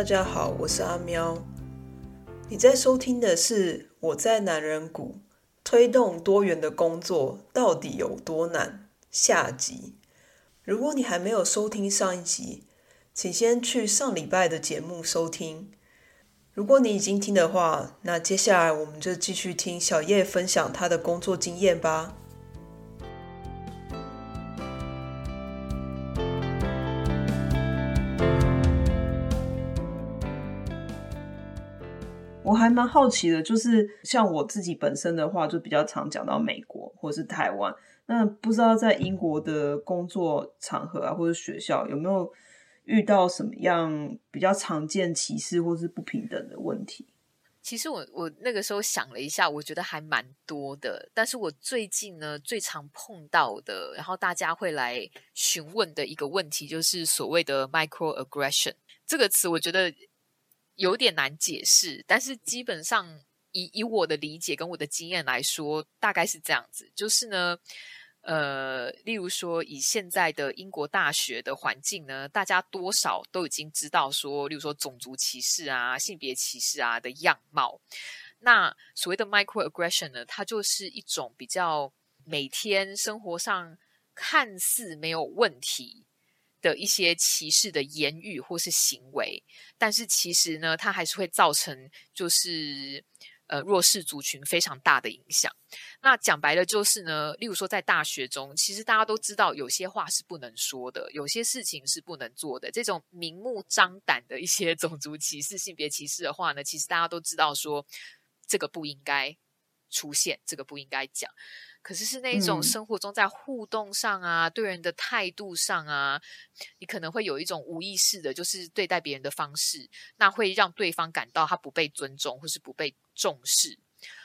大家好，我是阿喵。你在收听的是我在男人谷推动多元的工作到底有多难？下集。如果你还没有收听上一集，请先去上礼拜的节目收听。如果你已经听的话，那接下来我们就继续听小叶分享她的工作经验吧。我还蛮好奇的，就是像我自己本身的话，就比较常讲到美国或是台湾。那不知道在英国的工作场合啊，或者学校有没有遇到什么样比较常见歧视或是不平等的问题？其实我我那个时候想了一下，我觉得还蛮多的。但是我最近呢，最常碰到的，然后大家会来询问的一个问题，就是所谓的 microaggression 这个词，我觉得。有点难解释，但是基本上以以我的理解跟我的经验来说，大概是这样子。就是呢，呃，例如说以现在的英国大学的环境呢，大家多少都已经知道说，例如说种族歧视啊、性别歧视啊的样貌。那所谓的 microaggression 呢，它就是一种比较每天生活上看似没有问题。的一些歧视的言语或是行为，但是其实呢，它还是会造成就是呃弱势族群非常大的影响。那讲白了就是呢，例如说在大学中，其实大家都知道有些话是不能说的，有些事情是不能做的。这种明目张胆的一些 种族歧视、性别歧视的话呢，其实大家都知道说这个不应该出现，这个不应该讲。可是是那种生活中在互动上啊，嗯、对人的态度上啊，你可能会有一种无意识的，就是对待别人的方式，那会让对方感到他不被尊重，或是不被重视，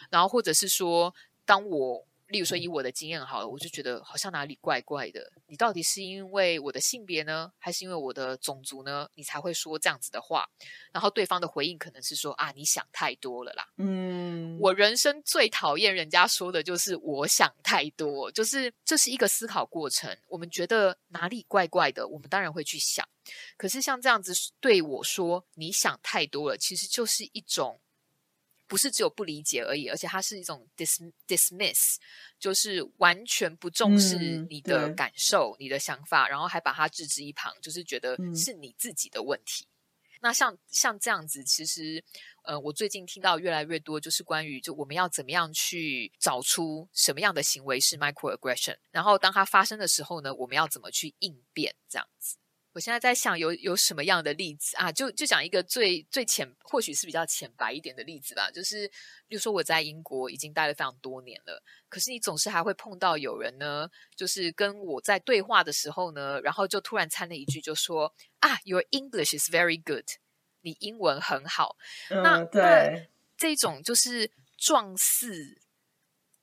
然后或者是说，当我。例如说，以我的经验好了，我就觉得好像哪里怪怪的。你到底是因为我的性别呢，还是因为我的种族呢？你才会说这样子的话？然后对方的回应可能是说：“啊，你想太多了啦。”嗯，我人生最讨厌人家说的就是“我想太多”，就是这是一个思考过程。我们觉得哪里怪怪的，我们当然会去想。可是像这样子对我说“你想太多了”，其实就是一种。不是只有不理解而已，而且它是一种 dis dismiss，就是完全不重视你的感受、嗯、你的想法，然后还把它置之一旁，就是觉得是你自己的问题。嗯、那像像这样子，其实呃，我最近听到越来越多，就是关于就我们要怎么样去找出什么样的行为是 microaggression，然后当它发生的时候呢，我们要怎么去应变这样子。我现在在想有有什么样的例子啊？就就讲一个最最浅，或许是比较浅白一点的例子吧。就是，比如说我在英国已经待了非常多年了，可是你总是还会碰到有人呢，就是跟我在对话的时候呢，然后就突然掺了一句，就说啊，Your English is very good，你英文很好。嗯、那对那这种就是状似、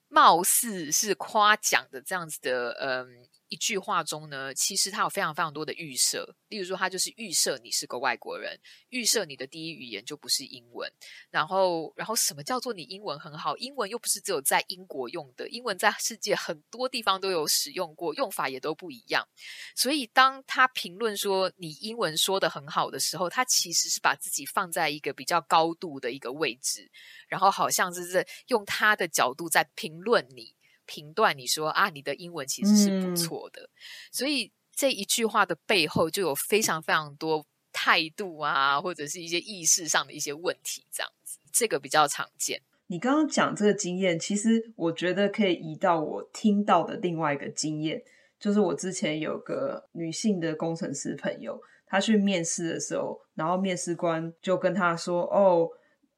貌似是夸奖的这样子的，嗯。一句话中呢，其实它有非常非常多的预设。例如说，它就是预设你是个外国人，预设你的第一语言就不是英文。然后，然后什么叫做你英文很好？英文又不是只有在英国用的，英文在世界很多地方都有使用过，用法也都不一样。所以，当他评论说你英文说得很好的时候，他其实是把自己放在一个比较高度的一个位置，然后好像是在用他的角度在评论你。评断你说啊，你的英文其实是不错的，嗯、所以这一句话的背后就有非常非常多态度啊，或者是一些意识上的一些问题，这样子，这个比较常见。你刚刚讲这个经验，其实我觉得可以移到我听到的另外一个经验，就是我之前有个女性的工程师朋友，她去面试的时候，然后面试官就跟她说：“哦，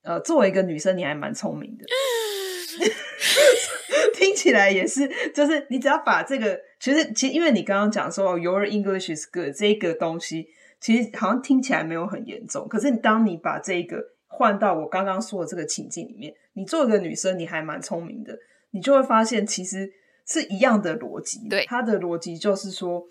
呃，作为一个女生，你还蛮聪明的。” 听起来也是，就是你只要把这个，其实其实因为你刚刚讲说 Your English is good 这个东西，其实好像听起来没有很严重。可是当你把这个换到我刚刚说的这个情境里面，你做一个女生，你还蛮聪明的，你就会发现其实是一样的逻辑。对，它的逻辑就是说，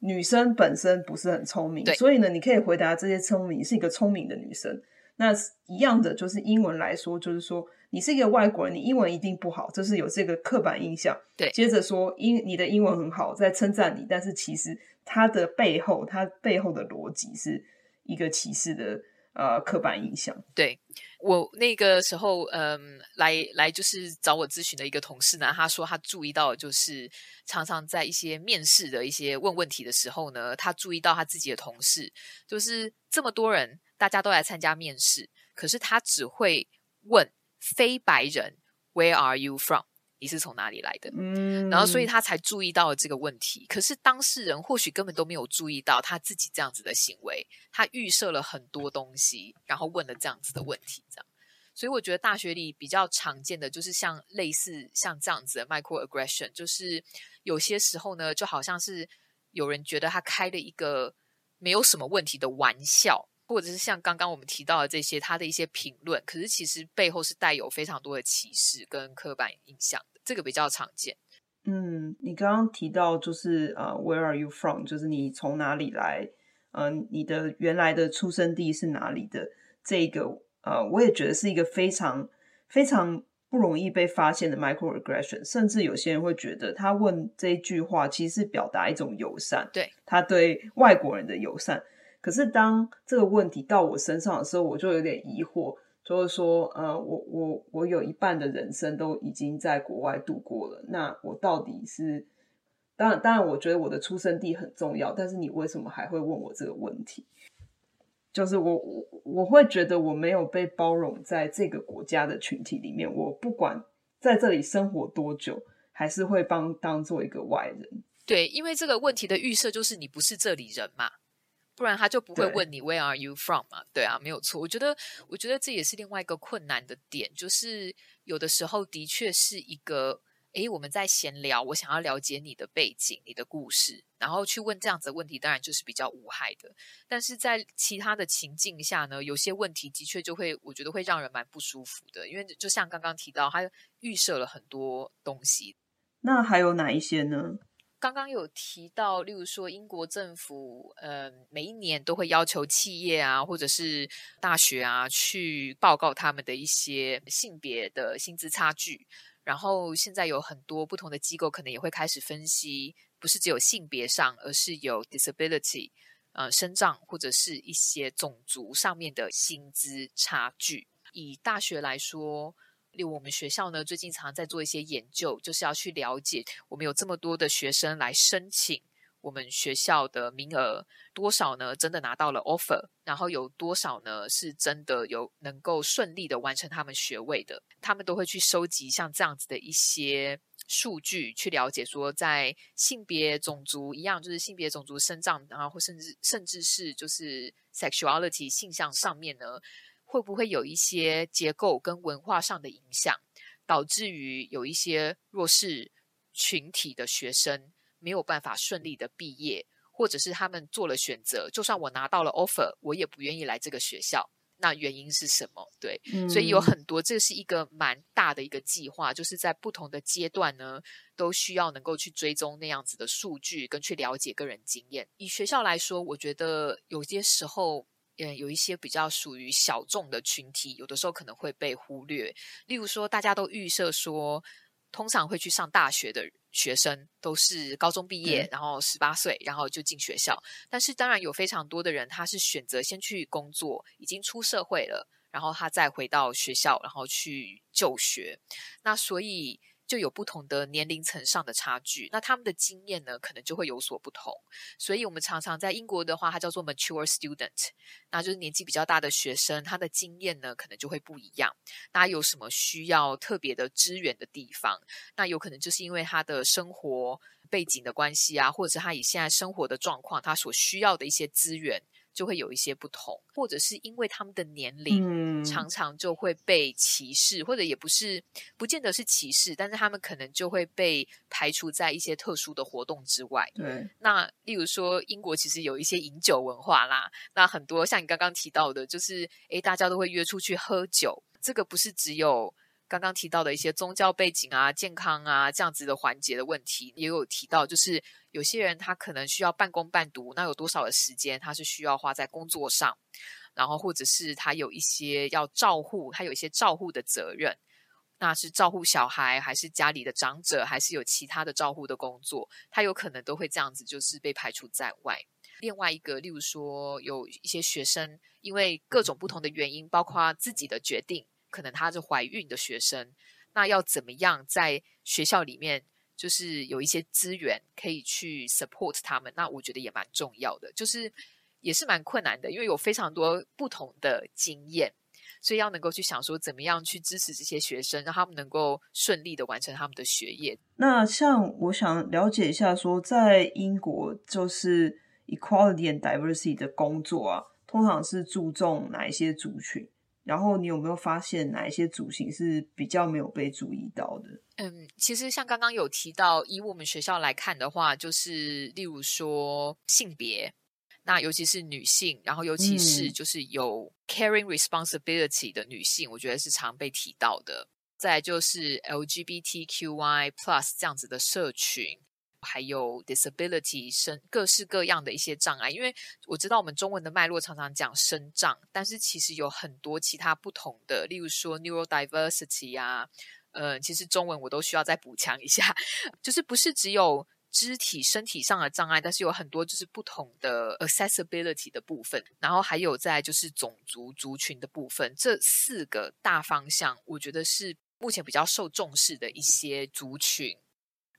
女生本身不是很聪明，对所以呢，你可以回答这些聪明，是一个聪明的女生。那一样的就是英文来说，就是说。你是一个外国人，你英文一定不好，就是有这个刻板印象。对，接着说英你的英文很好，在称赞你，但是其实它的背后，它背后的逻辑是一个歧视的呃刻板印象。对，我那个时候，嗯，来来就是找我咨询的一个同事呢，他说他注意到，就是常常在一些面试的一些问问题的时候呢，他注意到他自己的同事，就是这么多人，大家都来参加面试，可是他只会问非白人 “Where are you from？” 你是从哪里来的？嗯，然后所以他才注意到了这个问题。可是当事人或许根本都没有注意到他自己这样子的行为，他预设了很多东西，然后问了这样子的问题，这样。所以我觉得大学里比较常见的就是像类似像这样子的 microaggression，就是有些时候呢，就好像是有人觉得他开了一个没有什么问题的玩笑。或者是像刚刚我们提到的这些，他的一些评论，可是其实背后是带有非常多的歧视跟刻板印象的，这个比较常见。嗯，你刚刚提到就是呃，Where are you from？就是你从哪里来？嗯、呃，你的原来的出生地是哪里的？这个呃，我也觉得是一个非常非常不容易被发现的 microaggression，甚至有些人会觉得他问这一句话其实是表达一种友善，对，他对外国人的友善。可是当这个问题到我身上的时候，我就有点疑惑，就是说，呃，我我我有一半的人生都已经在国外度过了，那我到底是？当然，当然，我觉得我的出生地很重要，但是你为什么还会问我这个问题？就是我我我会觉得我没有被包容在这个国家的群体里面，我不管在这里生活多久，还是会帮当做一个外人。对，因为这个问题的预设就是你不是这里人嘛。不然他就不会问你 Where are you from 嘛？对啊，没有错。我觉得，我觉得这也是另外一个困难的点，就是有的时候的确是一个，诶，我们在闲聊，我想要了解你的背景、你的故事，然后去问这样子的问题，当然就是比较无害的。但是在其他的情境下呢，有些问题的确就会，我觉得会让人蛮不舒服的，因为就像刚刚提到，他预设了很多东西。那还有哪一些呢？刚刚有提到，例如说英国政府，呃，每一年都会要求企业啊，或者是大学啊，去报告他们的一些性别的薪资差距。然后现在有很多不同的机构，可能也会开始分析，不是只有性别上，而是有 disability，呃，身障或者是一些种族上面的薪资差距。以大学来说。例如我们学校呢，最近常常在做一些研究，就是要去了解我们有这么多的学生来申请我们学校的名额，多少呢？真的拿到了 offer，然后有多少呢？是真的有能够顺利的完成他们学位的？他们都会去收集像这样子的一些数据，去了解说，在性别、种族一样，就是性别、种族、身障，然后或甚至甚至是就是 sexuality 性向上面呢。会不会有一些结构跟文化上的影响，导致于有一些弱势群体的学生没有办法顺利的毕业，或者是他们做了选择，就算我拿到了 offer，我也不愿意来这个学校。那原因是什么？对，嗯、所以有很多，这是一个蛮大的一个计划，就是在不同的阶段呢，都需要能够去追踪那样子的数据，跟去了解个人经验。以学校来说，我觉得有些时候。嗯，有一些比较属于小众的群体，有的时候可能会被忽略。例如说，大家都预设说，通常会去上大学的学生都是高中毕业，嗯、然后十八岁，然后就进学校。但是，当然有非常多的人，他是选择先去工作，已经出社会了，然后他再回到学校，然后去就学。那所以。就有不同的年龄层上的差距，那他们的经验呢，可能就会有所不同。所以，我们常常在英国的话，它叫做 mature student，那就是年纪比较大的学生，他的经验呢，可能就会不一样。那有什么需要特别的支援的地方？那有可能就是因为他的生活背景的关系啊，或者是他以现在生活的状况，他所需要的一些资源。就会有一些不同，或者是因为他们的年龄常常就会被歧视，嗯、或者也不是不见得是歧视，但是他们可能就会被排除在一些特殊的活动之外。对，那例如说英国其实有一些饮酒文化啦，那很多像你刚刚提到的，就是诶，大家都会约出去喝酒，这个不是只有。刚刚提到的一些宗教背景啊、健康啊这样子的环节的问题，也有提到，就是有些人他可能需要半工半读，那有多少的时间他是需要花在工作上，然后或者是他有一些要照护，他有一些照护的责任，那是照护小孩，还是家里的长者，还是有其他的照护的工作，他有可能都会这样子，就是被排除在外。另外一个，例如说有一些学生因为各种不同的原因，包括自己的决定，可能她是怀孕的学生，那要怎么样在学校里面就是有一些资源可以去 support 他们？那我觉得也蛮重要的，就是也是蛮困难的，因为有非常多不同的经验。所以要能够去想说，怎么样去支持这些学生，让他们能够顺利的完成他们的学业。那像我想了解一下，说在英国就是 equality and diversity 的工作啊，通常是注重哪一些族群？然后你有没有发现哪一些族群是比较没有被注意到的？嗯，其实像刚刚有提到，以我们学校来看的话，就是例如说性别。那尤其是女性，然后尤其是就是有 caring responsibility 的女性，嗯、我觉得是常被提到的。再来就是 LGBTQI plus 这样子的社群，还有 disability 生各式各样的一些障碍。因为我知道我们中文的脉络常常讲身障，但是其实有很多其他不同的，例如说 neurodiversity 啊，呃，其实中文我都需要再补强一下，就是不是只有。肢体、身体上的障碍，但是有很多就是不同的 accessibility 的部分，然后还有在就是种族族群的部分，这四个大方向，我觉得是目前比较受重视的一些族群。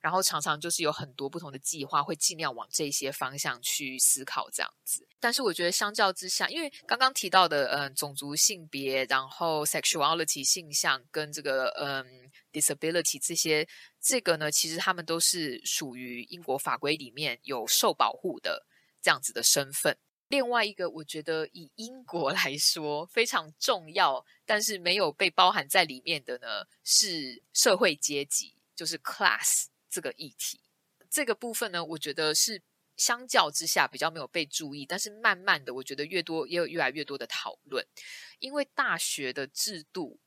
然后常常就是有很多不同的计划，会尽量往这些方向去思考这样子。但是我觉得相较之下，因为刚刚提到的，嗯，种族、性别，然后 sexuality 性向跟这个，嗯，disability 这些，这个呢，其实他们都是属于英国法规里面有受保护的这样子的身份。另外一个，我觉得以英国 来说非常重要，但是没有被包含在里面的呢，是社会阶级，就是 class。这个议题，这个部分呢，我觉得是相较之下比较没有被注意，但是慢慢的，我觉得越多也有越来越多的讨论，因为大学的制度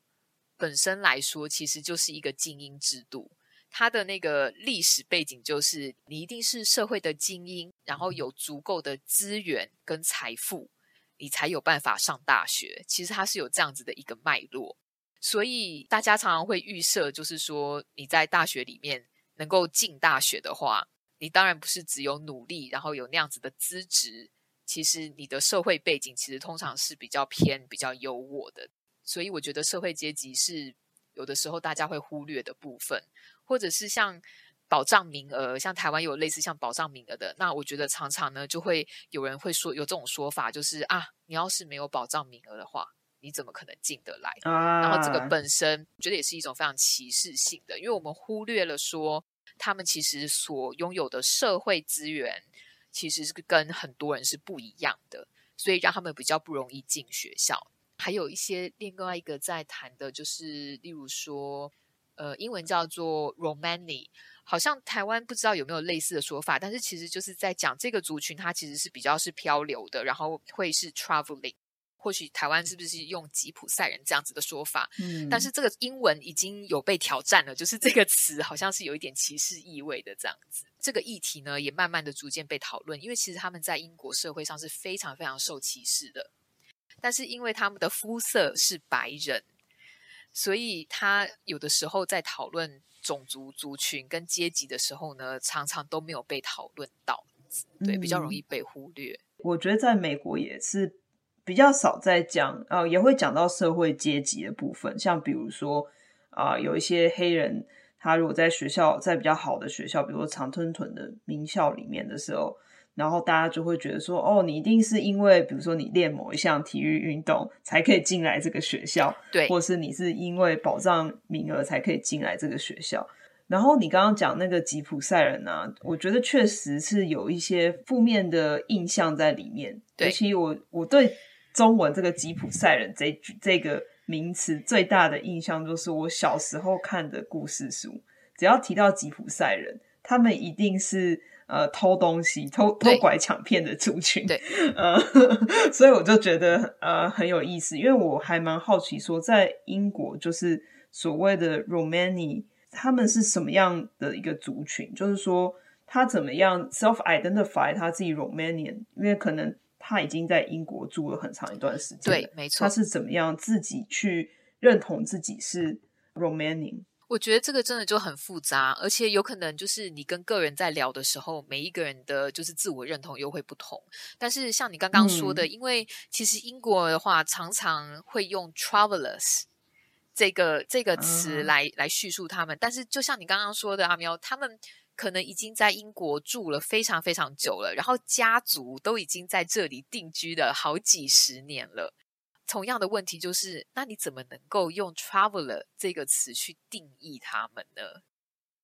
本身来说，其实就是一个精英制度，它的那个历史背景就是你一定是社会的精英，然后有足够的资源跟财富，你才有办法上大学。其实它是有这样子的一个脉络，所以大家常常会预设，就是说你在大学里面。能够进大学的话，你当然不是只有努力，然后有那样子的资质。其实你的社会背景其实通常是比较偏、比较优渥的。所以我觉得社会阶级是有的时候大家会忽略的部分，或者是像保障名额，像台湾有类似像保障名额的。那我觉得常常呢，就会有人会说有这种说法，就是啊，你要是没有保障名额的话，你怎么可能进得来？啊、然后这个本身，我觉得也是一种非常歧视性的，因为我们忽略了说，他们其实所拥有的社会资源，其实是跟很多人是不一样的，所以让他们比较不容易进学校。还有一些另外一个在谈的，就是例如说，呃，英文叫做 Romani，好像台湾不知道有没有类似的说法，但是其实就是在讲这个族群，它其实是比较是漂流的，然后会是 traveling。或许台湾是不是用吉普赛人这样子的说法？嗯，但是这个英文已经有被挑战了，就是这个词好像是有一点歧视意味的这样子。这个议题呢，也慢慢的逐渐被讨论，因为其实他们在英国社会上是非常非常受歧视的。但是因为他们的肤色是白人，所以他有的时候在讨论种族族群跟阶级的时候呢，常常都没有被讨论到，对，比较容易被忽略。嗯，我觉得在美国也是。比较少在讲，呃，也会讲到社会阶级的部分，像比如说，啊、呃，有一些黑人，他如果在学校，在比较好的学校，比如说常春藤的名校里面的时候，然后大家就会觉得说，哦，你一定是因为，比如说你练某一项体育运动才可以进来这个学校，对，或是你是因为保障名额才可以进来这个学校。然后你刚刚讲那个吉普赛人啊，我觉得确实是有一些负面的印象在里面，对，尤其我我对。中文这个吉普赛人这这个名词最大的印象就是我小时候看的故事书，只要提到吉普赛人，他们一定是呃偷东西、偷偷拐抢骗的族群。对，呃，所以我就觉得呃很有意思，因为我还蛮好奇说，在英国就是所谓的 Romani，他们是什么样的一个族群？就是说他怎么样 self identify 他自己 Romanian，因为可能。他已经在英国住了很长一段时间，对，没错。他是怎么样自己去认同自己是 Romanian？我觉得这个真的就很复杂，而且有可能就是你跟个人在聊的时候，每一个人的就是自我认同又会不同。但是像你刚刚说的，嗯、因为其实英国的话常常会用 travelers 这个这个词来、嗯、来叙述他们，但是就像你刚刚说的，阿喵，他们可能已经在英国住了非常非常久了，然后家族都已经在这里定居了好几十年了。同样的问题就是，那你怎么能够用 traveler 这个词去定义他们呢？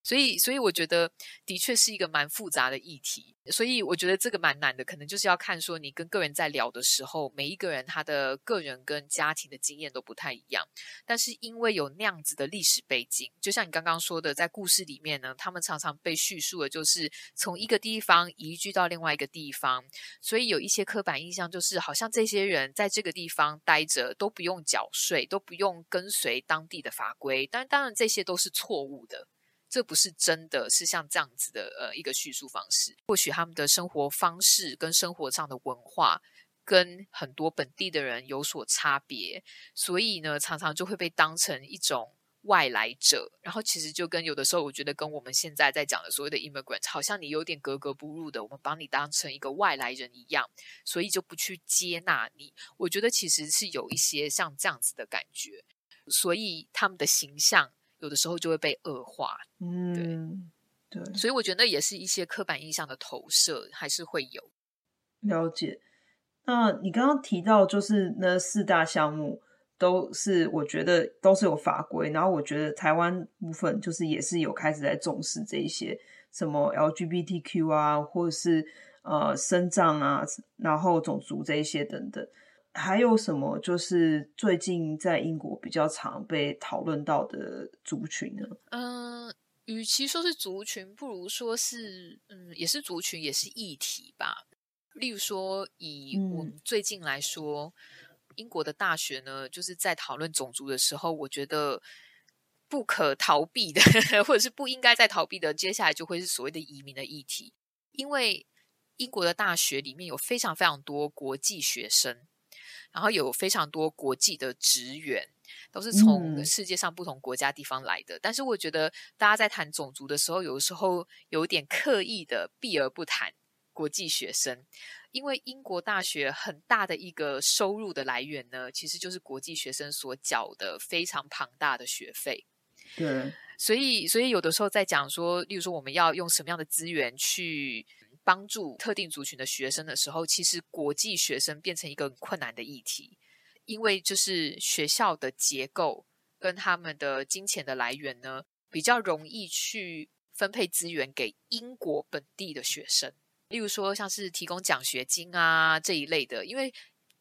所以，所以我觉得的确是一个蛮复杂的议题。所以，我觉得这个蛮难的，可能就是要看说你跟个人在聊的时候，每一个人他的个人跟家庭的经验都不太一样。但是，因为有那样子的历史背景，就像你刚刚说的，在故事里面呢，他们常常被叙述的就是从一个地方移居到另外一个地方，所以有一些刻板印象，就是好像这些人在这个地方待着都不用缴税，都不用跟随当地的法规。但当然，这些都是错误的。这不是真的是像这样子的呃一个叙述方式，或许他们的生活方式跟生活上的文化跟很多本地的人有所差别，所以呢，常常就会被当成一种外来者。然后其实就跟有的时候，我觉得跟我们现在在讲的所谓的 immigrant，好像你有点格格不入的，我们把你当成一个外来人一样，所以就不去接纳你。我觉得其实是有一些像这样子的感觉，所以他们的形象。有的时候就会被恶化，嗯，对，对，所以我觉得也是一些刻板印象的投射，还是会有。了解。那你刚刚提到，就是那四大项目都是，我觉得都是有法规，然后我觉得台湾部分就是也是有开始在重视这一些什么 LGBTQ 啊，或者是呃身障啊，然后种族这一些等等。还有什么就是最近在英国比较常被讨论到的族群呢？嗯、呃，与其说是族群，不如说是嗯，也是族群，也是议题吧。例如说，以我们最近来说，嗯、英国的大学呢，就是在讨论种族的时候，我觉得不可逃避的，或者是不应该再逃避的，接下来就会是所谓的移民的议题，因为英国的大学里面有非常非常多国际学生。然后有非常多国际的职员，都是从世界上不同国家地方来的。嗯、但是我觉得大家在谈种族的时候，有的时候有点刻意的避而不谈国际学生，因为英国大学很大的一个收入的来源呢，其实就是国际学生所缴的非常庞大的学费。对，所以所以有的时候在讲说，例如说我们要用什么样的资源去。帮助特定族群的学生的时候，其实国际学生变成一个很困难的议题，因为就是学校的结构跟他们的金钱的来源呢，比较容易去分配资源给英国本地的学生，例如说像是提供奖学金啊这一类的，因为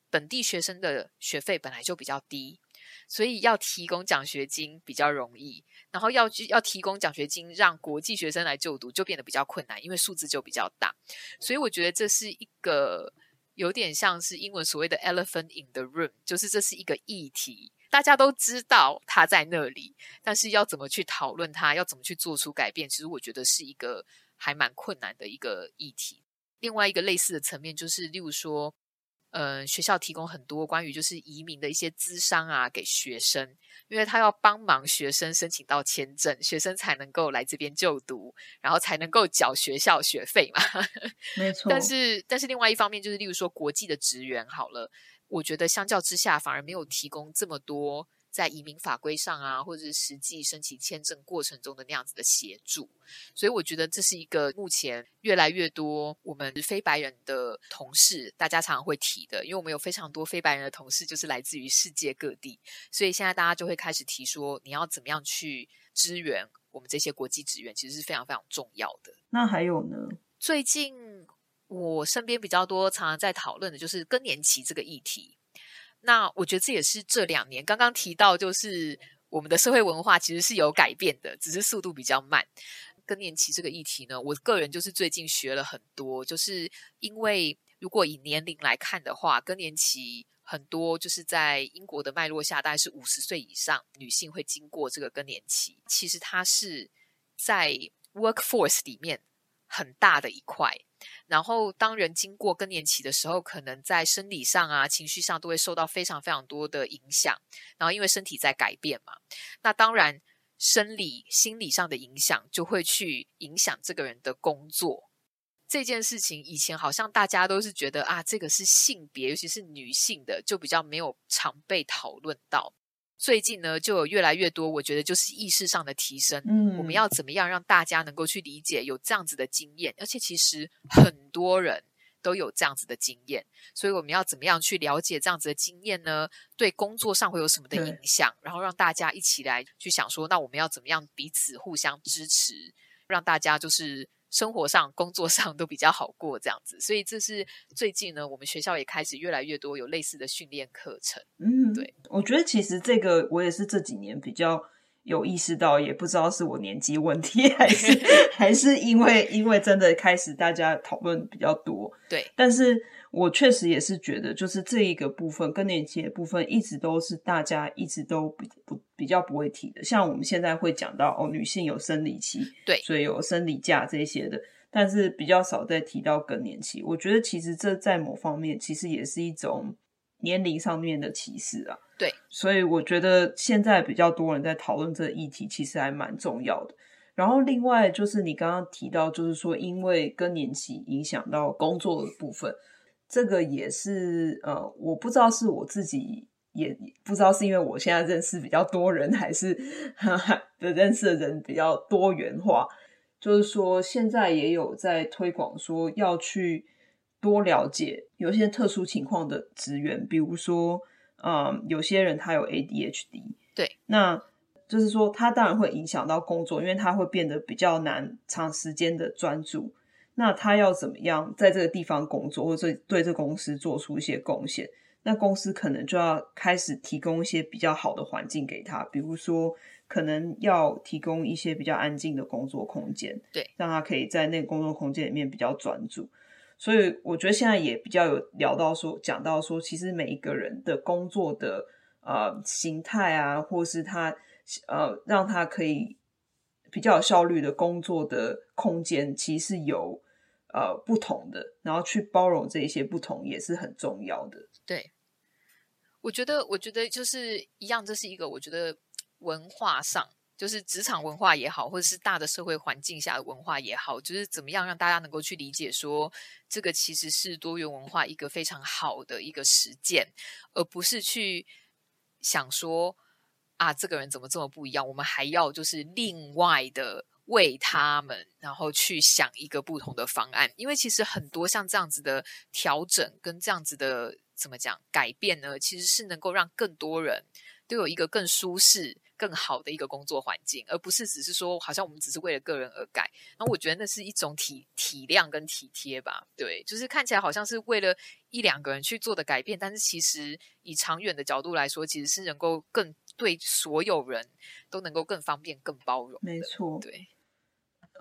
本地学生的学费本来就比较低。所以要提供奖学金比较容易，然后要要提供奖学金让国际学生来就读就变得比较困难，因为数字就比较大。所以我觉得这是一个有点像是英文所谓的 elephant in the room，就是这是一个议题，大家都知道它在那里，但是要怎么去讨论它，要怎么去做出改变，其实我觉得是一个还蛮困难的一个议题。另外一个类似的层面就是，例如说。呃，学校提供很多关于就是移民的一些资商啊，给学生，因为他要帮忙学生申请到签证，学生才能够来这边就读，然后才能够缴学校学费嘛。没错。但是，但是另外一方面就是，例如说国际的职员，好了，我觉得相较之下，反而没有提供这么多。在移民法规上啊，或者是实际申请签证过程中的那样子的协助，所以我觉得这是一个目前越来越多我们非白人的同事，大家常常会提的，因为我们有非常多非白人的同事，就是来自于世界各地，所以现在大家就会开始提说，你要怎么样去支援我们这些国际职员，其实是非常非常重要的。那还有呢？最近我身边比较多常常在讨论的就是更年期这个议题。那我觉得这也是这两年刚刚提到，就是我们的社会文化其实是有改变的，只是速度比较慢。更年期这个议题呢，我个人就是最近学了很多，就是因为如果以年龄来看的话，更年期很多就是在英国的脉络下，大概是五十岁以上女性会经过这个更年期。其实它是在 workforce 里面很大的一块。然后，当人经过更年期的时候，可能在生理上啊、情绪上都会受到非常非常多的影响。然后，因为身体在改变嘛，那当然生理、心理上的影响，就会去影响这个人的工作。这件事情以前好像大家都是觉得啊，这个是性别，尤其是女性的，就比较没有常被讨论到。最近呢，就有越来越多，我觉得就是意识上的提升。嗯，我们要怎么样让大家能够去理解有这样子的经验？而且其实很多人都有这样子的经验，所以我们要怎么样去了解这样子的经验呢？对工作上会有什么的影响？然后让大家一起来去想说，那我们要怎么样彼此互相支持，让大家就是。生活上、工作上都比较好过，这样子，所以这是最近呢，我们学校也开始越来越多有类似的训练课程。嗯，对，我觉得其实这个我也是这几年比较有意识到，也不知道是我年纪问题，还是 还是因为因为真的开始大家讨论比较多。对，但是我确实也是觉得，就是这一个部分更年期的部分，一直都是大家一直都比不。比较不会提的，像我们现在会讲到哦，女性有生理期，对，所以有生理假这些的，但是比较少再提到更年期。我觉得其实这在某方面其实也是一种年龄上面的歧视啊。对，所以我觉得现在比较多人在讨论这个议题，其实还蛮重要的。然后另外就是你刚刚提到，就是说因为更年期影响到工作的部分，这个也是呃，我不知道是我自己。也不知道是因为我现在认识比较多人，还是的 认识的人比较多元化。就是说，现在也有在推广说要去多了解有些特殊情况的职员，比如说，嗯，有些人他有 ADHD，对，那就是说他当然会影响到工作，因为他会变得比较难长时间的专注。那他要怎么样在这个地方工作，或者对这公司做出一些贡献？那公司可能就要开始提供一些比较好的环境给他，比如说可能要提供一些比较安静的工作空间，对，让他可以在那个工作空间里面比较专注。所以我觉得现在也比较有聊到说，讲到说，其实每一个人的工作的呃形态啊，或是他呃让他可以比较有效率的工作的空间，其实是有呃不同的，然后去包容这一些不同也是很重要的。对，我觉得，我觉得就是一样，这是一个我觉得文化上，就是职场文化也好，或者是大的社会环境下的文化也好，就是怎么样让大家能够去理解说，这个其实是多元文化一个非常好的一个实践，而不是去想说啊，这个人怎么这么不一样，我们还要就是另外的为他们，然后去想一个不同的方案，因为其实很多像这样子的调整跟这样子的。怎么讲改变呢？其实是能够让更多人都有一个更舒适、更好的一个工作环境，而不是只是说好像我们只是为了个人而改。然后我觉得那是一种体体谅跟体贴吧。对，就是看起来好像是为了一两个人去做的改变，但是其实以长远的角度来说，其实是能够更对所有人都能够更方便、更包容。没错，对。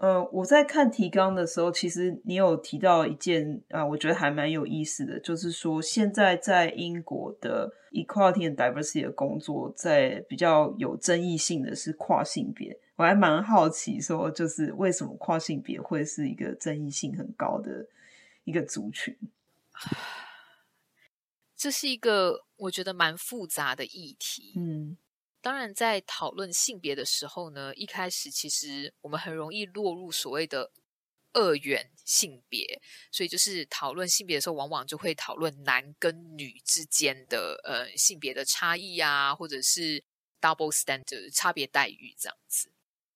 呃，我在看提纲的时候，其实你有提到一件啊、呃，我觉得还蛮有意思的，就是说现在在英国的 equality and diversity 的工作，在比较有争议性的是跨性别。我还蛮好奇，说就是为什么跨性别会是一个争议性很高的一个族群？这是一个我觉得蛮复杂的议题。嗯。当然，在讨论性别的时候呢，一开始其实我们很容易落入所谓的二元性别，所以就是讨论性别的时候，往往就会讨论男跟女之间的呃性别的差异啊，或者是 double standard 差别待遇这样子。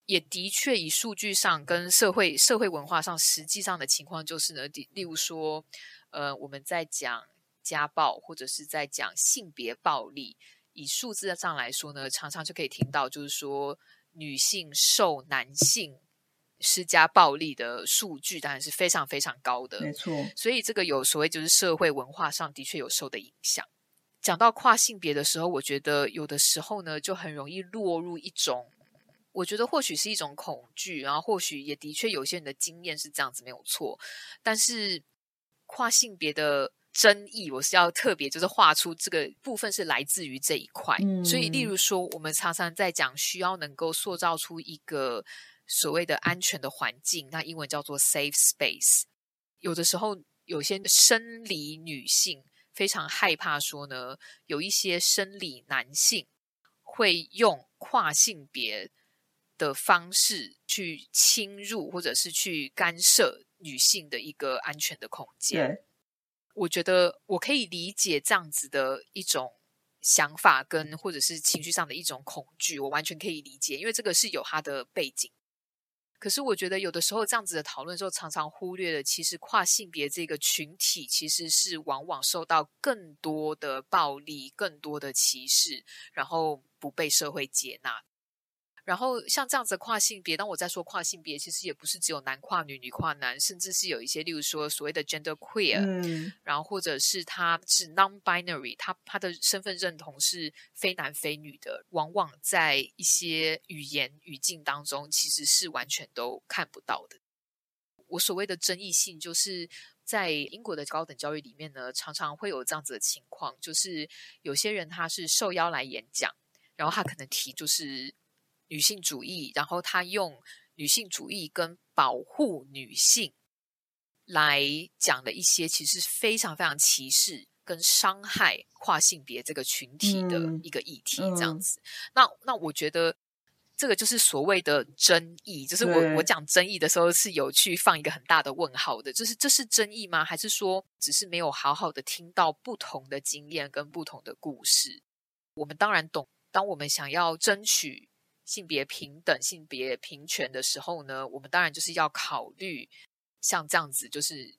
也的确，以数据上跟社会社会文化上实际上的情况，就是呢，例如说，呃，我们在讲家暴或者是在讲性别暴力。以数字上来说呢，常常就可以听到，就是说女性受男性施加暴力的数据，当然是非常非常高的。没错，所以这个有所谓就是社会文化上的确有受的影响。讲到跨性别的时候，我觉得有的时候呢，就很容易落入一种，我觉得或许是一种恐惧，然后或许也的确有些人的经验是这样子，没有错。但是跨性别的。争议，我是要特别就是画出这个部分是来自于这一块，嗯，所以例如说，我们常常在讲需要能够塑造出一个所谓的安全的环境，那英文叫做 safe space。有的时候，有些生理女性非常害怕说呢，有一些生理男性会用跨性别的方式去侵入或者是去干涉女性的一个安全的空间。我觉得我可以理解这样子的一种想法跟或者是情绪上的一种恐惧，我完全可以理解，因为这个是有它的背景。可是我觉得有的时候这样子的讨论的时候，常常忽略了，其实跨性别这个群体其实是往往受到更多的暴力、更多的歧视，然后不被社会接纳。然后像这样子的跨性别，当我在说跨性别，其实也不是只有男跨女、女跨男，甚至是有一些，例如说所谓的 gender queer，嗯，然后或者是他是 non-binary，他他的身份认同是非男非女的，往往在一些语言语境当中，其实是完全都看不到的。我所谓的争议性，就是在英国的高等教育里面呢，常常会有这样子的情况，就是有些人他是受邀来演讲，然后他可能提就是。女性主义，然后他用女性主义跟保护女性来讲的一些其实非常非常歧视跟伤害跨性别这个群体的一个议题，这样子。嗯嗯、那那我觉得这个就是所谓的争议，就是我我讲争议的时候是有去放一个很大的问号的，就是这是争议吗？还是说只是没有好好的听到不同的经验跟不同的故事？我们当然懂，当我们想要争取。性别平等、性别平权的时候呢，我们当然就是要考虑像这样子，就是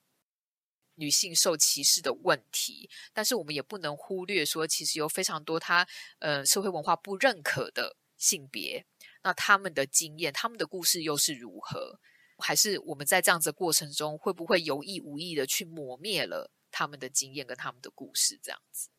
女性受歧视的问题。但是我们也不能忽略说，其实有非常多他呃社会文化不认可的性别，那他们的经验、他们的故事又是如何？还是我们在这样子的过程中，会不会有意无意的去磨灭了他们的经验跟他们的故事？这样子。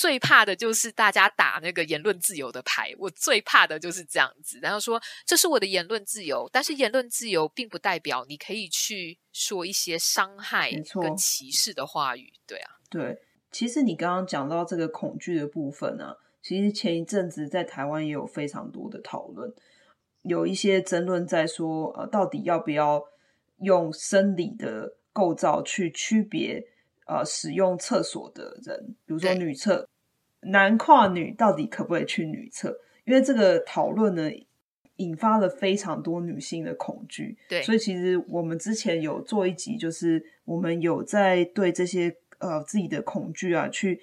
最怕的就是大家打那个言论自由的牌，我最怕的就是这样子。然后说这是我的言论自由，但是言论自由并不代表你可以去说一些伤害跟歧视的话语。对啊，对。其实你刚刚讲到这个恐惧的部分呢、啊，其实前一阵子在台湾也有非常多的讨论，有一些争论在说，呃，到底要不要用生理的构造去区别。呃，使用厕所的人，比如说女厕，男跨女到底可不可以去女厕？因为这个讨论呢，引发了非常多女性的恐惧。对，所以其实我们之前有做一集，就是我们有在对这些呃自己的恐惧啊，去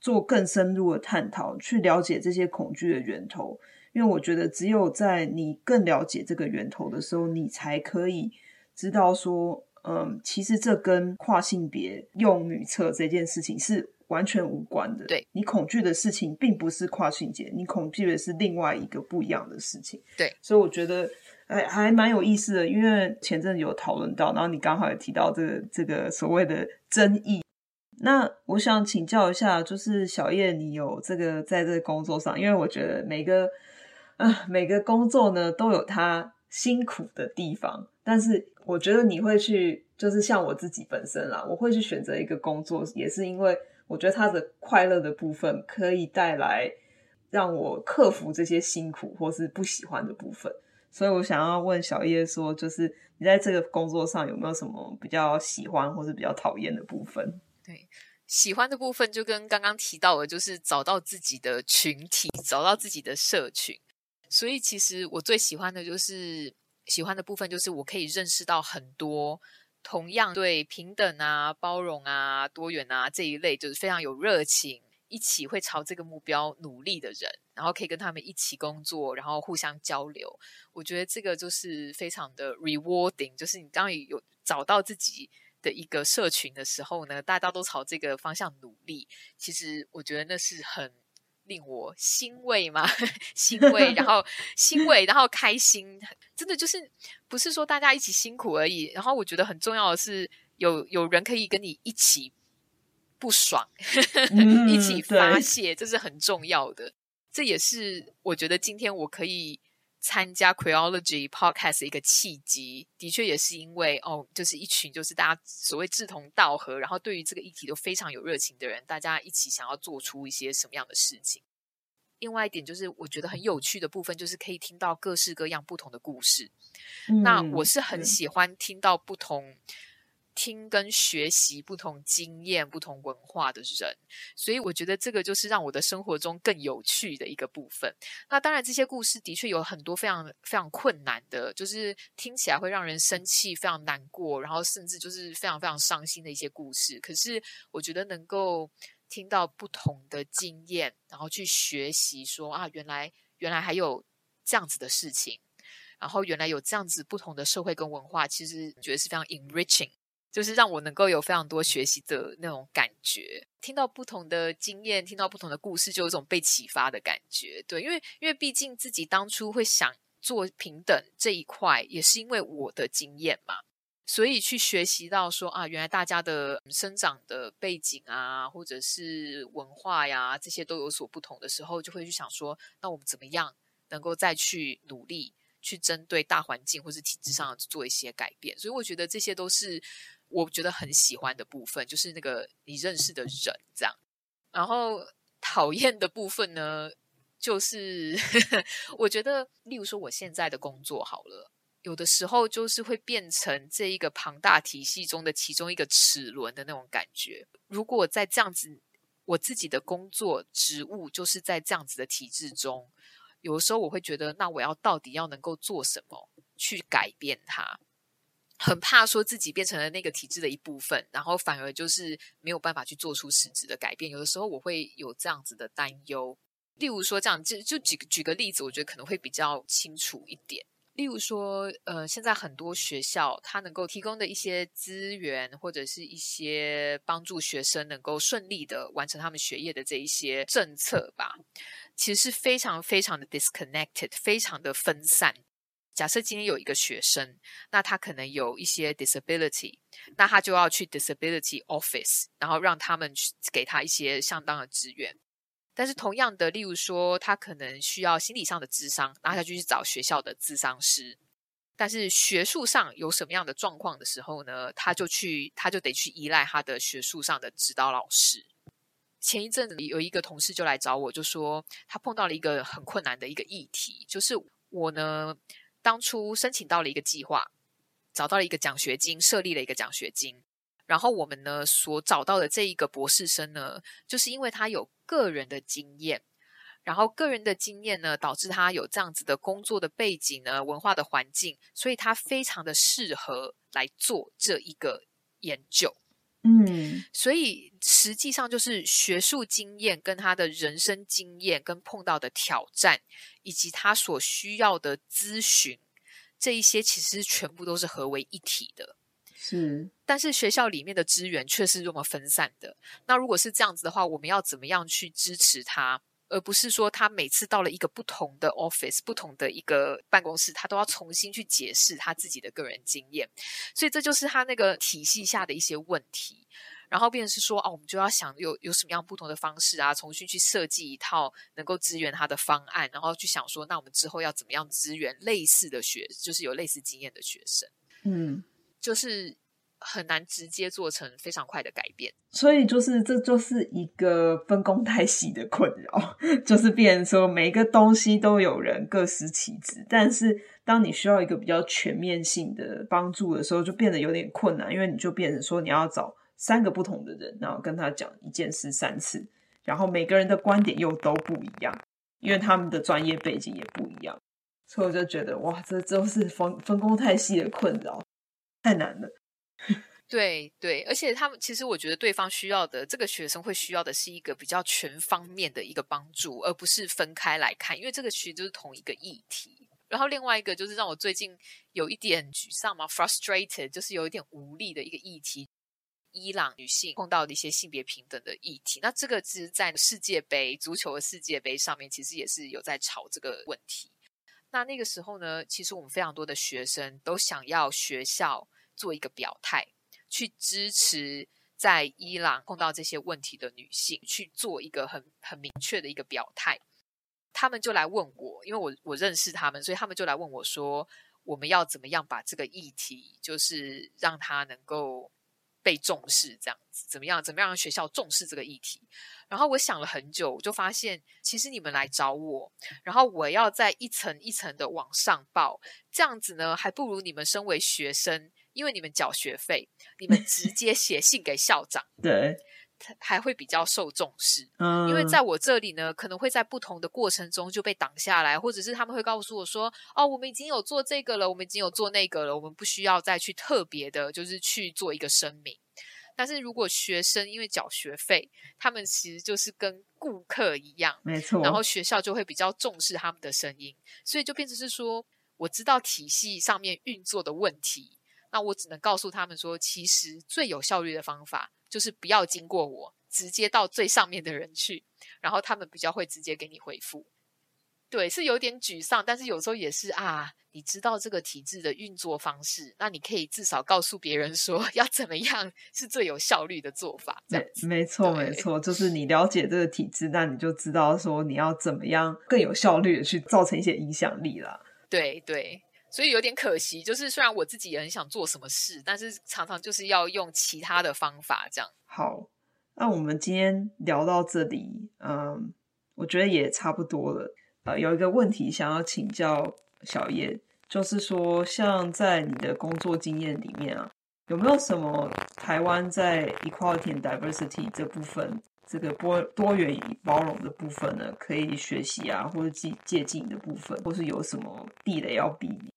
做更深入的探讨，去了解这些恐惧的源头。因为我觉得，只有在你更了解这个源头的时候，你才可以知道说。嗯，其实这跟跨性别用女厕这件事情是完全无关的。对，你恐惧的事情并不是跨性别，你恐惧的是另外一个不一样的事情。对，所以我觉得还还蛮有意思的，因为前阵子有讨论到，然后你刚好也提到这个这个所谓的争议。那我想请教一下，就是小叶，你有这个在这个工作上，因为我觉得每个呃每个工作呢都有它辛苦的地方，但是。我觉得你会去，就是像我自己本身啦，我会去选择一个工作，也是因为我觉得它的快乐的部分可以带来让我克服这些辛苦或是不喜欢的部分。所以我想要问小叶说，就是你在这个工作上有没有什么比较喜欢或是比较讨厌的部分？对，喜欢的部分就跟刚刚提到的，就是找到自己的群体，找到自己的社群。所以其实我最喜欢的就是。喜欢的部分就是我可以认识到很多同样对平等啊、包容啊、多元啊这一类，就是非常有热情，一起会朝这个目标努力的人，然后可以跟他们一起工作，然后互相交流。我觉得这个就是非常的 rewarding，就是你当你有找到自己的一个社群的时候呢，大家都朝这个方向努力，其实我觉得那是很。令我欣慰吗？欣慰，然后 欣慰，然后开心，真的就是不是说大家一起辛苦而已。然后我觉得很重要的是，有有人可以跟你一起不爽，嗯、一起发泄，这是很重要的。这也是我觉得今天我可以。参加 Queerology Podcast 的一个契机，的确也是因为哦，就是一群就是大家所谓志同道合，然后对于这个议题都非常有热情的人，大家一起想要做出一些什么样的事情。另外一点就是我觉得很有趣的部分，就是可以听到各式各样不同的故事。嗯、那我是很喜欢听到不同听跟学习不同经验、不同文化的人，所以我觉得这个就是让我的生活中更有趣的一个部分。那当然，这些故事的确有很多非常非常困难的，就是听起来会让人生气、非常难过，然后甚至就是非常非常伤心的一些故事。可是，我觉得能够听到不同的经验，然后去学习说啊，原来原来还有这样子的事情，然后原来有这样子不同的社会跟文化，其实觉得是非常 enriching。就是让我能够有非常多学习的那种感觉，听到不同的经验，听到不同的故事，就有一种被启发的感觉。对，因为因为毕竟自己当初会想做平等这一块，也是因为我的经验嘛，所以去学习到说啊，原来大家的生长的背景啊，或者是文化呀，这些都有所不同的时候，就会去想说，那我们怎么样能够再去努力，去针对大环境或是体制上做一些改变。所以我觉得这些都是。我觉得很喜欢的部分就是那个你认识的人这样，然后讨厌的部分呢，就是 我觉得，例如说我现在的工作好了，有的时候就是会变成这一个庞大体系中的其中一个齿轮的那种感觉。如果在这样子，我自己的工作职务就是在这样子的体制中，有的时候我会觉得，那我要到底要能够做什么去改变它？很怕说自己变成了那个体制的一部分，然后反而就是没有办法去做出实质的改变。有的时候我会有这样子的担忧。例如说，这样就就举举个例子，我觉得可能会比较清楚一点。例如说，呃，现在很多学校它能够提供的一些资源，或者是一些帮助学生能够顺利的完成他们学业的这一些政策吧，其实是非常非常的 disconnected，非常的分散。假设今天有一个学生，那他可能有一些 disability，那他就要去 disability office，然后让他们去给他一些相当的资源。但是同样的，例如说他可能需要心理上的智商，那他就去找学校的智商师。但是学术上有什么样的状况的时候呢，他就去，他就得去依赖他的学术上的指导老师。前一阵子有一个同事就来找我，就说他碰到了一个很困难的一个议题，就是我呢。当初申请到了一个计划，找到了一个奖学金，设立了一个奖学金。然后我们呢所找到的这一个博士生呢，就是因为他有个人的经验，然后个人的经验呢导致他有这样子的工作的背景呢，文化的环境，所以他非常的适合来做这一个研究。嗯，所以实际上就是学术经验跟他的人生经验跟碰到的挑战，以及他所需要的咨询，这一些其实全部都是合为一体的。是，但是学校里面的资源却是这么分散的。那如果是这样子的话，我们要怎么样去支持他？而不是说他每次到了一个不同的 office、不同的一个办公室，他都要重新去解释他自己的个人经验，所以这就是他那个体系下的一些问题。然后变成是说，哦，我们就要想有有什么样不同的方式啊，重新去设计一套能够支援他的方案，然后去想说，那我们之后要怎么样支援类似的学，就是有类似经验的学生，嗯，就是。很难直接做成非常快的改变，所以就是这就是一个分工太细的困扰，就是变成说每一个东西都有人各司其职，但是当你需要一个比较全面性的帮助的时候，就变得有点困难，因为你就变成说你要找三个不同的人，然后跟他讲一件事三次，然后每个人的观点又都不一样，因为他们的专业背景也不一样，所以我就觉得哇，这都是分分工太细的困扰，太难了。对对，而且他们其实，我觉得对方需要的这个学生会需要的是一个比较全方面的一个帮助，而不是分开来看，因为这个其实就是同一个议题。然后另外一个就是让我最近有一点沮丧嘛，frustrated，就是有一点无力的一个议题，伊朗女性碰到的一些性别平等的议题。那这个其实在世界杯足球的世界杯上面，其实也是有在吵这个问题。那那个时候呢，其实我们非常多的学生都想要学校做一个表态。去支持在伊朗碰到这些问题的女性，去做一个很很明确的一个表态。他们就来问我，因为我我认识他们，所以他们就来问我说，我们要怎么样把这个议题，就是让他能够被重视，这样子怎么样？怎么样让学校重视这个议题？然后我想了很久，我就发现，其实你们来找我，然后我要在一层一层的往上报，这样子呢，还不如你们身为学生。因为你们缴学费，你们直 接写信给校长，对，还会比较受重视。嗯，因为在我这里呢，可能会在不同的过程中就被挡下来，或者是他们会告诉我说：“哦，我们已经有做这个了，我们已经有做那个了，我们不需要再去特别的，就是去做一个声明。”但是如果学生因为缴学费，他们其实就是跟顾客一样，没错，然后学校就会比较重视他们的声音，所以就变成是说，我知道体系上面运作的问题。那我只能告诉他们说，其实最有效率的方法就是不要经过我，直接到最上面的人去，然后他们比较会直接给你回复。对，是有点沮丧，但是有时候也是啊，你知道这个体制的运作方式，那你可以至少告诉别人说 要怎么样是最有效率的做法。这样子，没错，没错，就是你了解这个体制，那你就知道说你要怎么样更有效率的去造成一些影响力啦。对对。所以有点可惜，就是虽然我自己也很想做什么事，但是常常就是要用其他的方法这样。好，那我们今天聊到这里，嗯，我觉得也差不多了。呃，有一个问题想要请教小叶，就是说，像在你的工作经验里面啊，有没有什么台湾在 equality and diversity 这部分，这个多多元与包容的部分呢，可以学习啊，或者借借鉴的部分，或是有什么地雷要避免？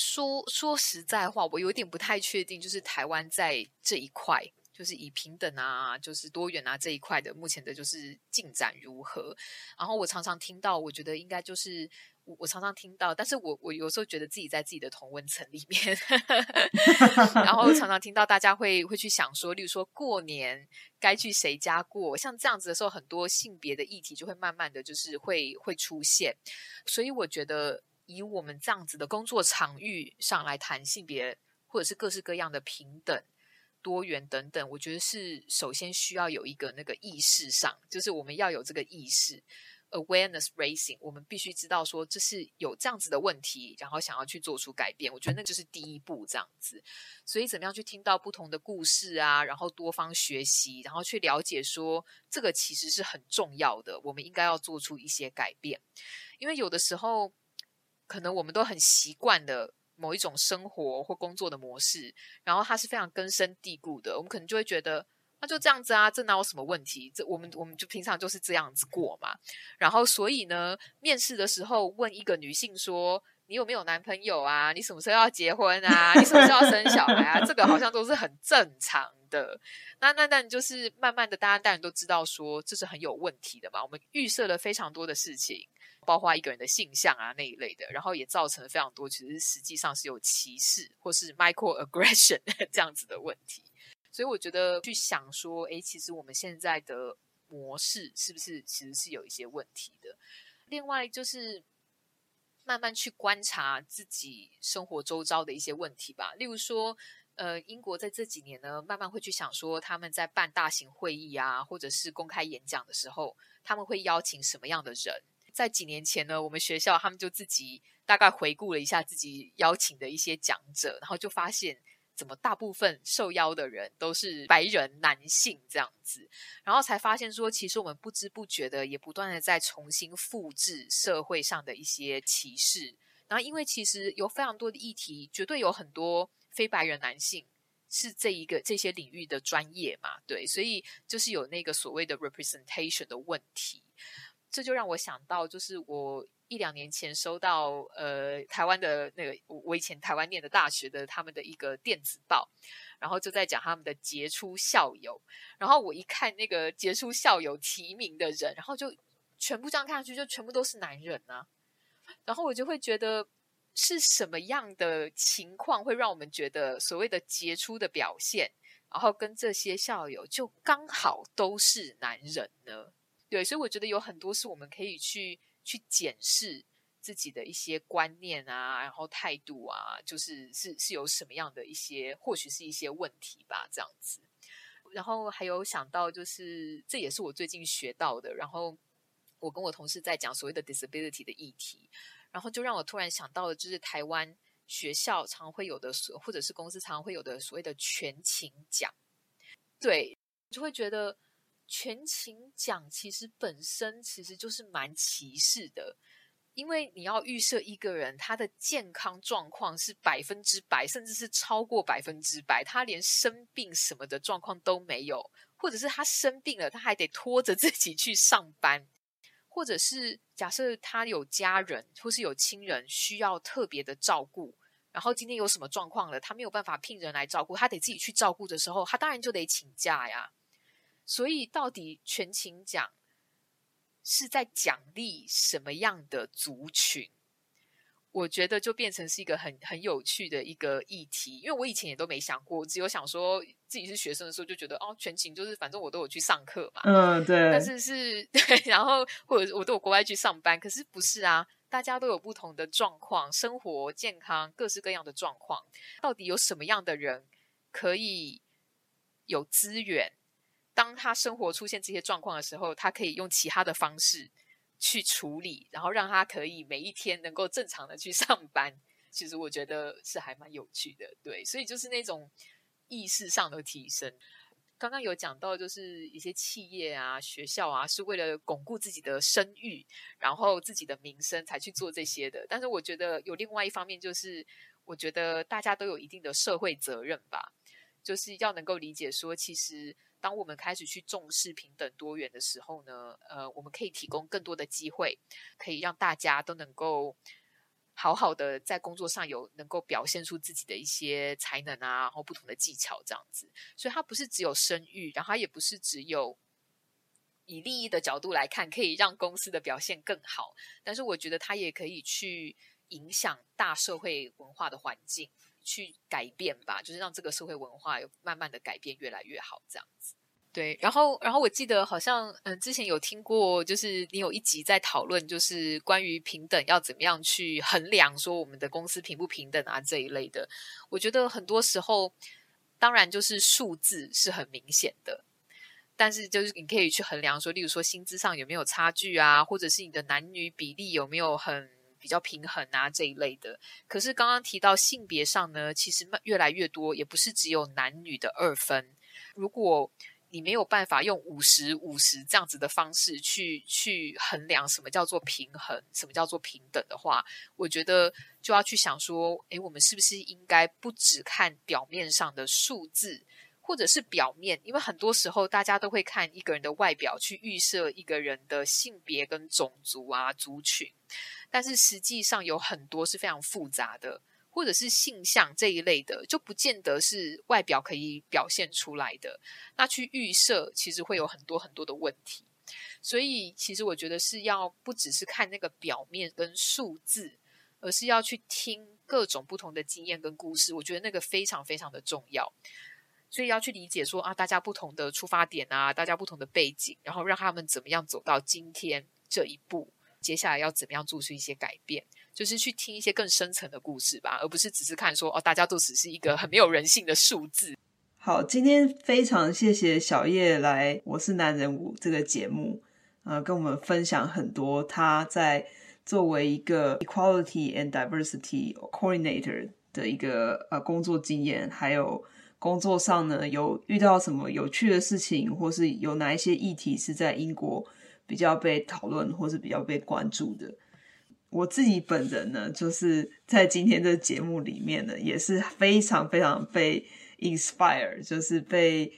说说实在话，我有点不太确定，就是台湾在这一块，就是以平等啊，就是多元啊这一块的，目前的就是进展如何。然后我常常听到，我觉得应该就是我，我常常听到，但是我我有时候觉得自己在自己的同温层里面，然后常常听到大家会会去想说，例如说过年该去谁家过，像这样子的时候，很多性别的议题就会慢慢的就是会会出现，所以我觉得。以我们这样子的工作场域上来谈性别，或者是各式各样的平等、多元等等，我觉得是首先需要有一个那个意识上，就是我们要有这个意识，awareness raising，我们必须知道说这是有这样子的问题，然后想要去做出改变。我觉得那就是第一步，这样子。所以怎么样去听到不同的故事啊，然后多方学习，然后去了解说这个其实是很重要的，我们应该要做出一些改变，因为有的时候。可能我们都很习惯的某一种生活或工作的模式，然后它是非常根深蒂固的。我们可能就会觉得，那就这样子啊，这哪有什么问题？这我们我们就平常就是这样子过嘛。然后所以呢，面试的时候问一个女性说：“你有没有男朋友啊？你什么时候要结婚啊？你什么时候要生小孩啊？”这个好像都是很正常的。那那那就是慢慢的，大家当然都知道说这是很有问题的嘛。我们预设了非常多的事情。包括一个人的性向啊那一类的，然后也造成了非常多其实实际上是有歧视或是 microaggression 这样子的问题。所以我觉得去想说，诶，其实我们现在的模式是不是其实是有一些问题的？另外就是慢慢去观察自己生活周遭的一些问题吧。例如说，呃，英国在这几年呢，慢慢会去想说，他们在办大型会议啊，或者是公开演讲的时候，他们会邀请什么样的人？在几年前呢，我们学校他们就自己大概回顾了一下自己邀请的一些讲者，然后就发现怎么大部分受邀的人都是白人男性这样子，然后才发现说，其实我们不知不觉的也不断的在重新复制社会上的一些歧视。然后因为其实有非常多的议题，绝对有很多非白人男性是这一个这些领域的专业嘛，对，所以就是有那个所谓的 representation 的问题。这就让我想到，就是我一两年前收到呃台湾的那个我以前台湾念的大学的他们的一个电子报，然后就在讲他们的杰出校友，然后我一看那个杰出校友提名的人，然后就全部这样看上去就全部都是男人啊，然后我就会觉得是什么样的情况会让我们觉得所谓的杰出的表现，然后跟这些校友就刚好都是男人呢？对，所以我觉得有很多是我们可以去去检视自己的一些观念啊，然后态度啊，就是是是有什么样的一些，或许是一些问题吧，这样子。然后还有想到，就是这也是我最近学到的。然后我跟我同事在讲所谓的 disability 的议题，然后就让我突然想到了，就是台湾学校常会有的，或者是公司常会有的所谓的全勤奖，对，就会觉得。全勤奖其实本身其实就是蛮歧视的，因为你要预设一个人他的健康状况是百分之百，甚至是超过百分之百，他连生病什么的状况都没有，或者是他生病了，他还得拖着自己去上班，或者是假设他有家人或是有亲人需要特别的照顾，然后今天有什么状况了，他没有办法聘人来照顾，他得自己去照顾的时候，他当然就得请假呀。所以到底全勤奖是在奖励什么样的族群？我觉得就变成是一个很很有趣的一个议题，因为我以前也都没想过，只有想说自己是学生的时候就觉得哦，全勤就是反正我都有去上课嘛，嗯，对。但是是 对，然后或者我都有国外去上班，可是不是啊？大家都有不同的状况，生活、健康各式各样的状况，到底有什么样的人可以有资源？当他生活出现这些状况的时候，他可以用其他的方式去处理，然后让他可以每一天能够正常的去 上班。其实我觉得是还蛮有趣的，对，所以就是那种意识上的提升。刚刚有讲到，就是一些企业啊、学校啊，是为了巩固自己的声誉，然后自己的名声才去做这些的。但是我觉得有另外一方面，就是我觉得大家都有一定的社会责任吧，就是要能够理解说，其实。当我们开始去重视平等多元的时候呢，呃，我们可以提供更多的机会，可以让大家都能够好好的在工作上有能够表现出自己的一些才能啊，然后不同的技巧这样子。所以它不是只有声誉，然后它也不是只有以利益的角度来看，可以让公司的表现更好。但是我觉得它也可以去影响大社会文化的环境。去改变吧，就是让这个社会文化有慢慢的改变，越来越好，这样子。对，然后，然后我记得好像，嗯，之前有听过，就是你有一集在讨论，就是关于平等要怎么样去衡量，说我们的公司平不平等啊这一类的。我觉得很多时候，当然就是数字是很明显的，但是就是你可以去衡量说，例如说薪资上有没有差距啊，或者是你的男女比例有没有很。比较平衡啊这一类的，可是刚刚提到性别上呢，其实越来越多，也不是只有男女的二分。如果你没有办法用五十五十这样子的方式去去衡量什么叫做平衡，什么叫做平等的话，我觉得就要去想说，诶，我们是不是应该不只看表面上的数字？或者是表面，因为很多时候大家都会看一个人的外表去预设一个人的性别跟种族啊族群，但是实际上有很多是非常复杂的，或者是性向这一类的，就不见得是外表可以表现出来的。那去预设其实会有很多很多的问题，所以其实我觉得是要不只是看那个表面跟数字，而是要去听各种不同的经验跟故事。我觉得那个非常非常的重要。所以要去理解说啊，大家不同的出发点啊，大家不同的背景，然后让他们怎么样走到今天这一步，接下来要怎么样做出一些改变，就是去听一些更深层的故事吧，而不是只是看说哦，大家都只是一个很没有人性的数字。好，今天非常谢谢小叶来《我是男人五》这个节目，呃，跟我们分享很多他在作为一个 Equality and Diversity Coordinator 的一个呃工作经验，还有。工作上呢，有遇到什么有趣的事情，或是有哪一些议题是在英国比较被讨论，或是比较被关注的？我自己本人呢，就是在今天的节目里面呢，也是非常非常被 inspire，就是被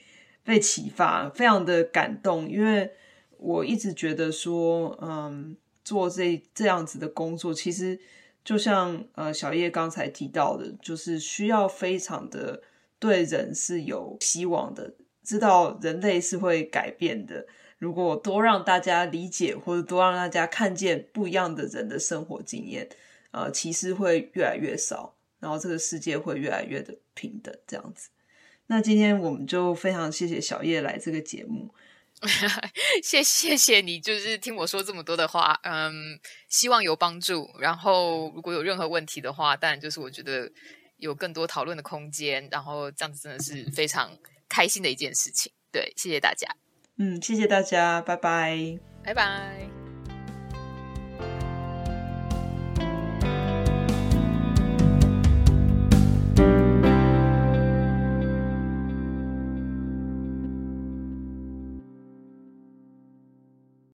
被启发，非常的感动，因为我一直觉得说，嗯，做这这样子的工作，其实就像呃小叶刚才提到的，就是需要非常的。对人是有希望的，知道人类是会改变的。如果多让大家理解，或者多让大家看见不一样的人的生活经验，呃，歧视会越来越少，然后这个世界会越来越的平等。这样子，那今天我们就非常谢谢小叶来这个节目，谢 谢谢你，就是听我说这么多的话，嗯，希望有帮助。然后如果有任何问题的话，当然就是我觉得。有更多讨论的空间，然后这样子真的是非常开心的一件事情。对，谢谢大家。嗯，谢谢大家，拜拜，拜拜。